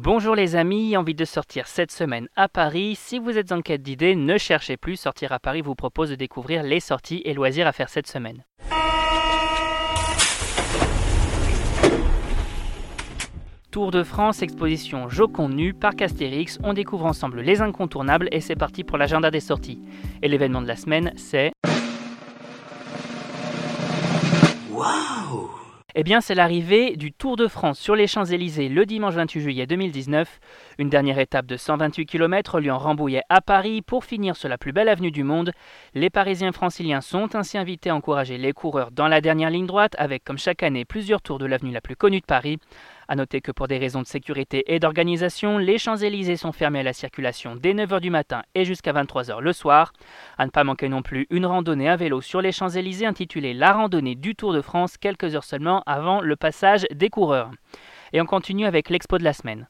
Bonjour les amis, envie de sortir cette semaine à Paris. Si vous êtes en quête d'idées, ne cherchez plus. Sortir à Paris vous propose de découvrir les sorties et loisirs à faire cette semaine. Tour de France, exposition Joconde nu, parc Astérix, on découvre ensemble les incontournables et c'est parti pour l'agenda des sorties. Et l'événement de la semaine, c'est... Eh bien, c'est l'arrivée du Tour de France sur les Champs-Élysées le dimanche 28 juillet 2019. Une dernière étape de 128 km reliant Rambouillet à Paris pour finir sur la plus belle avenue du monde. Les Parisiens franciliens sont ainsi invités à encourager les coureurs dans la dernière ligne droite avec, comme chaque année, plusieurs tours de l'avenue la plus connue de Paris. A noter que pour des raisons de sécurité et d'organisation, les Champs-Élysées sont fermés à la circulation dès 9h du matin et jusqu'à 23h le soir. À ne pas manquer non plus une randonnée à vélo sur les Champs-Élysées intitulée La randonnée du Tour de France quelques heures seulement avant le passage des coureurs. Et on continue avec l'expo de la semaine.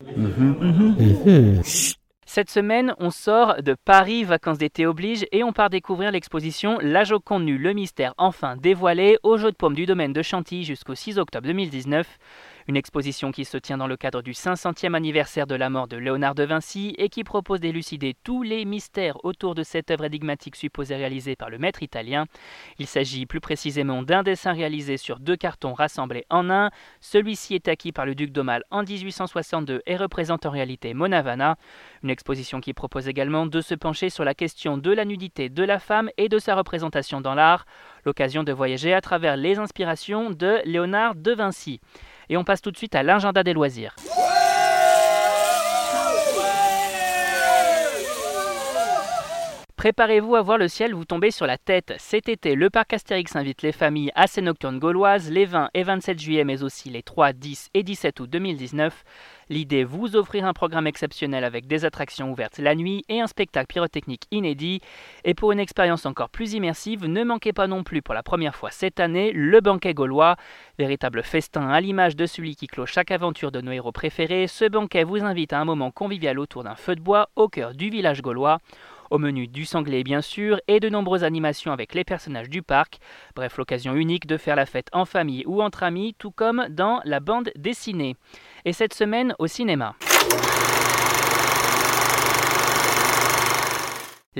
Cette semaine, on sort de Paris, vacances d'été oblige, et on part découvrir l'exposition La Joconde nue, le mystère enfin dévoilé au jeu de paume du domaine de Chantilly jusqu'au 6 octobre 2019. Une exposition qui se tient dans le cadre du 500e anniversaire de la mort de Léonard de Vinci et qui propose d'élucider tous les mystères autour de cette œuvre énigmatique supposée réalisée par le maître italien. Il s'agit plus précisément d'un dessin réalisé sur deux cartons rassemblés en un. Celui-ci est acquis par le duc d'Aumale en 1862 et représente en réalité Monavana. Une exposition qui propose également de se pencher sur la question de la nudité de la femme et de sa représentation dans l'art. L'occasion de voyager à travers les inspirations de Léonard de Vinci. Et on passe tout de suite à l'agenda des loisirs. Préparez-vous à voir le ciel vous tomber sur la tête. Cet été, le parc Astérix invite les familles à ses nocturnes gauloises les 20 et 27 juillet, mais aussi les 3, 10 et 17 août 2019. L'idée, vous offrir un programme exceptionnel avec des attractions ouvertes la nuit et un spectacle pyrotechnique inédit. Et pour une expérience encore plus immersive, ne manquez pas non plus pour la première fois cette année le banquet gaulois. Véritable festin à l'image de celui qui clôt chaque aventure de nos héros préférés, ce banquet vous invite à un moment convivial autour d'un feu de bois au cœur du village gaulois. Au menu du sanglé bien sûr et de nombreuses animations avec les personnages du parc. Bref, l'occasion unique de faire la fête en famille ou entre amis, tout comme dans la bande dessinée. Et cette semaine au cinéma.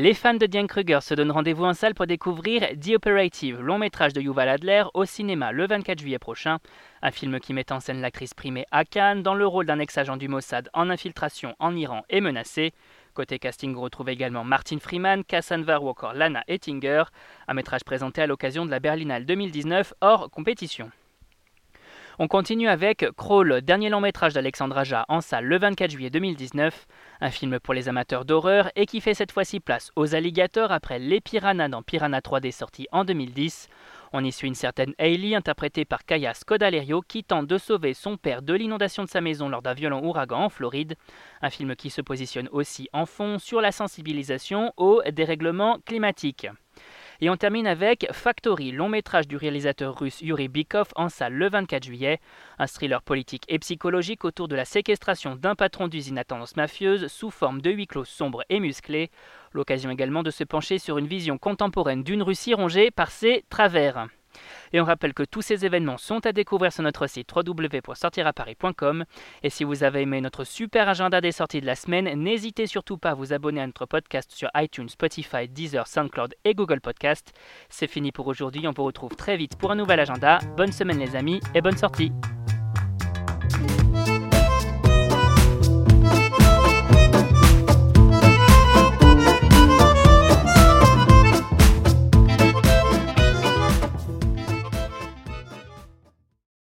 Les fans de Diane Kruger se donnent rendez-vous en salle pour découvrir The Operative, long métrage de Yuval Adler, au cinéma le 24 juillet prochain. Un film qui met en scène l'actrice primée Akan dans le rôle d'un ex-agent du Mossad en infiltration en Iran et menacé. Côté casting, on retrouve également Martin Freeman, Kassan Var ou encore Lana Ettinger, un métrage présenté à l'occasion de la Berlinale 2019 hors compétition. On continue avec Crawl, dernier long métrage d'Alexandre Aja en salle le 24 juillet 2019, un film pour les amateurs d'horreur et qui fait cette fois-ci place aux alligators après Les Piranhas dans Piranha 3D sorti en 2010. On y suit une certaine Hailey, interprétée par Kaya Scodalerio, qui tente de sauver son père de l'inondation de sa maison lors d'un violent ouragan en Floride. Un film qui se positionne aussi en fond sur la sensibilisation au dérèglement climatique. Et on termine avec Factory, long métrage du réalisateur russe Yuri Bikov en salle le 24 juillet. Un thriller politique et psychologique autour de la séquestration d'un patron d'usine à tendance mafieuse sous forme de huis clos sombre et musclé. L'occasion également de se pencher sur une vision contemporaine d'une Russie rongée par ses travers. Et on rappelle que tous ces événements sont à découvrir sur notre site www.sortiraparis.com. Et si vous avez aimé notre super agenda des sorties de la semaine, n'hésitez surtout pas à vous abonner à notre podcast sur iTunes, Spotify, Deezer, SoundCloud et Google Podcast. C'est fini pour aujourd'hui, on vous retrouve très vite pour un nouvel agenda. Bonne semaine les amis et bonne sortie